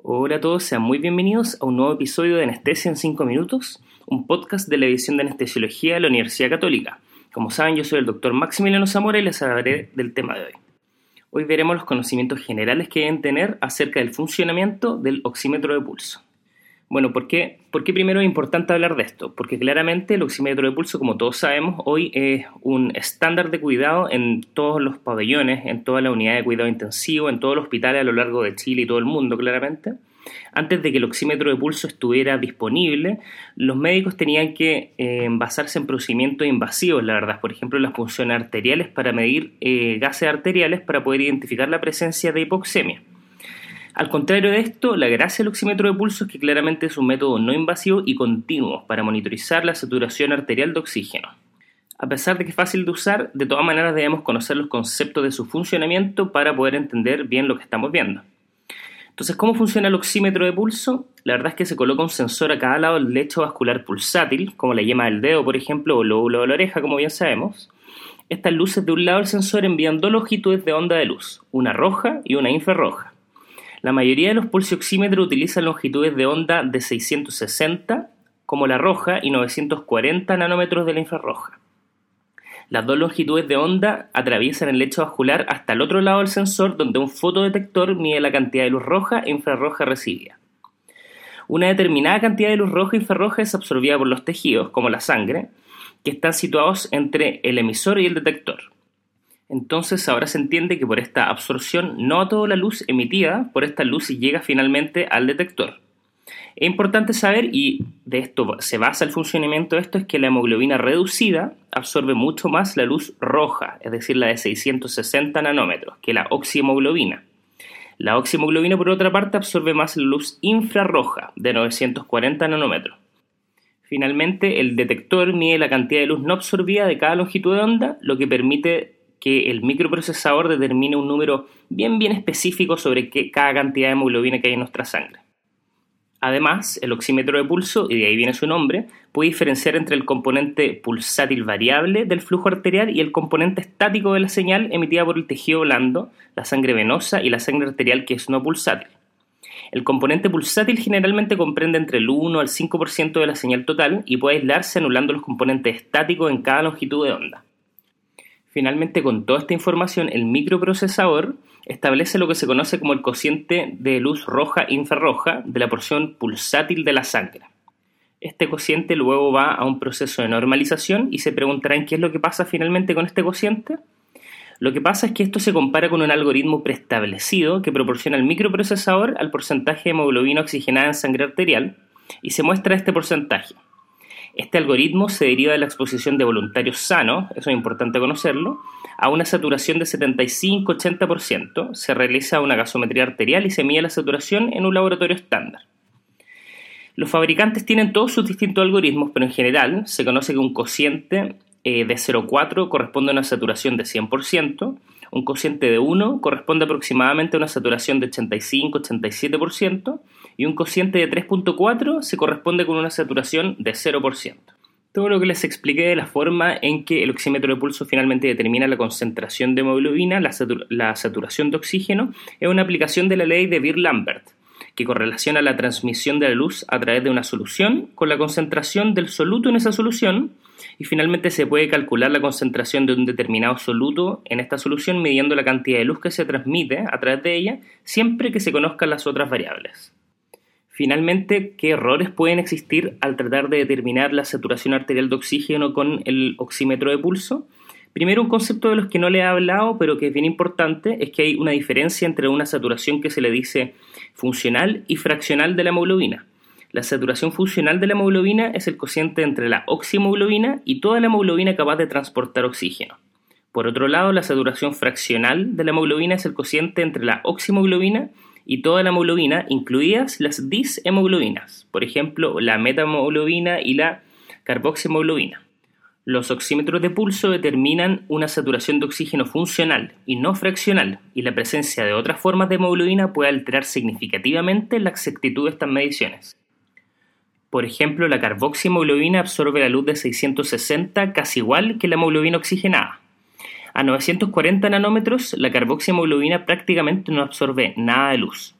Hola a todos, sean muy bienvenidos a un nuevo episodio de Anestesia en 5 Minutos, un podcast de la edición de Anestesiología de la Universidad Católica. Como saben, yo soy el doctor Maximiliano Zamora y les hablaré del tema de hoy. Hoy veremos los conocimientos generales que deben tener acerca del funcionamiento del oxímetro de pulso. Bueno, ¿por qué, ¿por qué primero es importante hablar de esto? Porque claramente el oxímetro de pulso, como todos sabemos, hoy es un estándar de cuidado en todos los pabellones, en toda la unidad de cuidado intensivo, en todos los hospitales a lo largo de Chile y todo el mundo, claramente. Antes de que el oxímetro de pulso estuviera disponible, los médicos tenían que eh, basarse en procedimientos invasivos, la verdad, por ejemplo, las funciones arteriales para medir eh, gases arteriales para poder identificar la presencia de hipoxemia. Al contrario de esto, la gracia del oxímetro de pulso es que claramente es un método no invasivo y continuo para monitorizar la saturación arterial de oxígeno. A pesar de que es fácil de usar, de todas maneras debemos conocer los conceptos de su funcionamiento para poder entender bien lo que estamos viendo. Entonces, ¿cómo funciona el oxímetro de pulso? La verdad es que se coloca un sensor a cada lado del lecho vascular pulsátil, como la yema del dedo, por ejemplo, o el lóbulo de la oreja, como bien sabemos. Estas luces de un lado del sensor envían dos longitudes de onda de luz, una roja y una infrarroja. La mayoría de los pulsioxímetros utilizan longitudes de onda de 660 como la roja y 940 nanómetros de la infrarroja. Las dos longitudes de onda atraviesan el lecho vascular hasta el otro lado del sensor donde un fotodetector mide la cantidad de luz roja e infrarroja recibida. Una determinada cantidad de luz roja e infrarroja es absorbida por los tejidos, como la sangre, que están situados entre el emisor y el detector. Entonces ahora se entiende que por esta absorción no toda la luz emitida por esta luz llega finalmente al detector. Es importante saber, y de esto se basa el funcionamiento de esto, es que la hemoglobina reducida absorbe mucho más la luz roja, es decir, la de 660 nanómetros, que la oxihemoglobina. La oxihemoglobina, por otra parte, absorbe más la luz infrarroja, de 940 nanómetros. Finalmente, el detector mide la cantidad de luz no absorbida de cada longitud de onda, lo que permite que el microprocesador determine un número bien bien específico sobre qué, cada cantidad de hemoglobina que hay en nuestra sangre. Además, el oxímetro de pulso, y de ahí viene su nombre, puede diferenciar entre el componente pulsátil variable del flujo arterial y el componente estático de la señal emitida por el tejido blando, la sangre venosa y la sangre arterial que es no pulsátil. El componente pulsátil generalmente comprende entre el 1 al 5% de la señal total y puede aislarse anulando los componentes estáticos en cada longitud de onda. Finalmente, con toda esta información, el microprocesador establece lo que se conoce como el cociente de luz roja infrarroja de la porción pulsátil de la sangre. Este cociente luego va a un proceso de normalización y se preguntarán qué es lo que pasa finalmente con este cociente. Lo que pasa es que esto se compara con un algoritmo preestablecido que proporciona el microprocesador al porcentaje de hemoglobina oxigenada en sangre arterial y se muestra este porcentaje. Este algoritmo se deriva de la exposición de voluntarios sanos, eso es importante conocerlo, a una saturación de 75-80%. Se realiza una gasometría arterial y se mide la saturación en un laboratorio estándar. Los fabricantes tienen todos sus distintos algoritmos, pero en general se conoce que un cociente eh, de 0,4 corresponde a una saturación de 100%, un cociente de 1 corresponde aproximadamente a una saturación de 85-87% y un cociente de 3.4 se corresponde con una saturación de 0%. Todo lo que les expliqué de la forma en que el oxímetro de pulso finalmente determina la concentración de hemoglobina, la, la saturación de oxígeno, es una aplicación de la ley de Beer-Lambert, que correlaciona la transmisión de la luz a través de una solución con la concentración del soluto en esa solución y finalmente se puede calcular la concentración de un determinado soluto en esta solución midiendo la cantidad de luz que se transmite a través de ella siempre que se conozcan las otras variables. Finalmente, ¿qué errores pueden existir al tratar de determinar la saturación arterial de oxígeno con el oxímetro de pulso? Primero, un concepto de los que no le he hablado, pero que es bien importante, es que hay una diferencia entre una saturación que se le dice funcional y fraccional de la hemoglobina. La saturación funcional de la hemoglobina es el cociente entre la oxihemoglobina y toda la hemoglobina capaz de transportar oxígeno. Por otro lado, la saturación fraccional de la hemoglobina es el cociente entre la oxihemoglobina y toda la hemoglobina, incluidas las dishemoglobinas, por ejemplo, la metahemoglobina y la carboxihemoglobina. Los oxímetros de pulso determinan una saturación de oxígeno funcional y no fraccional, y la presencia de otras formas de hemoglobina puede alterar significativamente la exactitud de estas mediciones. Por ejemplo, la carboxihemoglobina absorbe la luz de 660 casi igual que la hemoglobina oxigenada. A 940 nanómetros, la carboxihemoglobina prácticamente no absorbe nada de luz.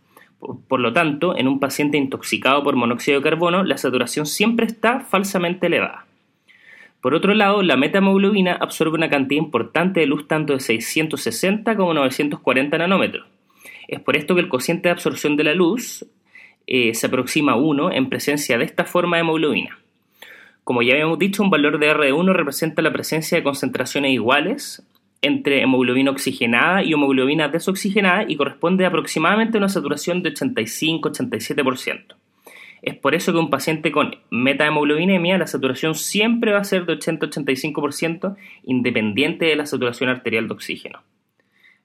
Por lo tanto, en un paciente intoxicado por monóxido de carbono, la saturación siempre está falsamente elevada. Por otro lado, la metahemoglobina absorbe una cantidad importante de luz tanto de 660 como 940 nanómetros. Es por esto que el cociente de absorción de la luz eh, se aproxima a 1 en presencia de esta forma de hemoglobina. Como ya habíamos dicho, un valor de R1 representa la presencia de concentraciones iguales entre hemoglobina oxigenada y hemoglobina desoxigenada y corresponde aproximadamente a una saturación de 85-87%. Es por eso que un paciente con metahemoglobinemia, la saturación siempre va a ser de 80-85% independiente de la saturación arterial de oxígeno.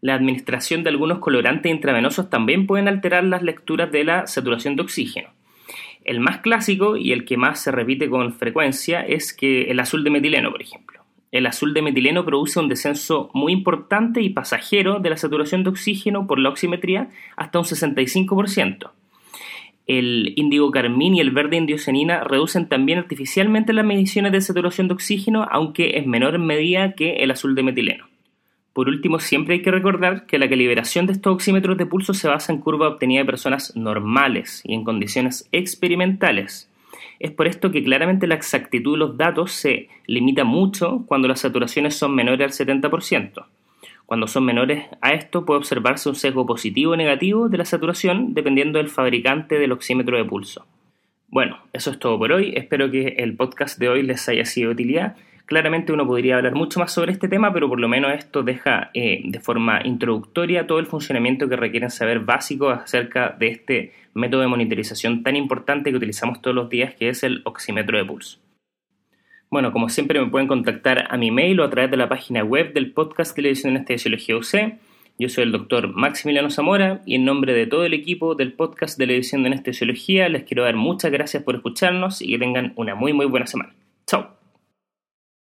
La administración de algunos colorantes intravenosos también pueden alterar las lecturas de la saturación de oxígeno. El más clásico y el que más se repite con frecuencia es que el azul de metileno, por ejemplo. El azul de metileno produce un descenso muy importante y pasajero de la saturación de oxígeno por la oximetría hasta un 65%. El índigo carmín y el verde indiocenina reducen también artificialmente las mediciones de saturación de oxígeno, aunque es menor en medida que el azul de metileno. Por último, siempre hay que recordar que la calibración de estos oxímetros de pulso se basa en curva obtenida de personas normales y en condiciones experimentales. Es por esto que claramente la exactitud de los datos se limita mucho cuando las saturaciones son menores al 70%. Cuando son menores a esto puede observarse un sesgo positivo o negativo de la saturación dependiendo del fabricante del oxímetro de pulso. Bueno, eso es todo por hoy. Espero que el podcast de hoy les haya sido de utilidad. Claramente uno podría hablar mucho más sobre este tema, pero por lo menos esto deja eh, de forma introductoria todo el funcionamiento que requieren saber básico acerca de este método de monitorización tan importante que utilizamos todos los días, que es el oxímetro de pulso. Bueno, como siempre me pueden contactar a mi mail o a través de la página web del podcast Televisión de Anestesiología UC. Yo soy el doctor Maximiliano Zamora y en nombre de todo el equipo del podcast de Televisión de Anestesiología les quiero dar muchas gracias por escucharnos y que tengan una muy muy buena semana. Chao.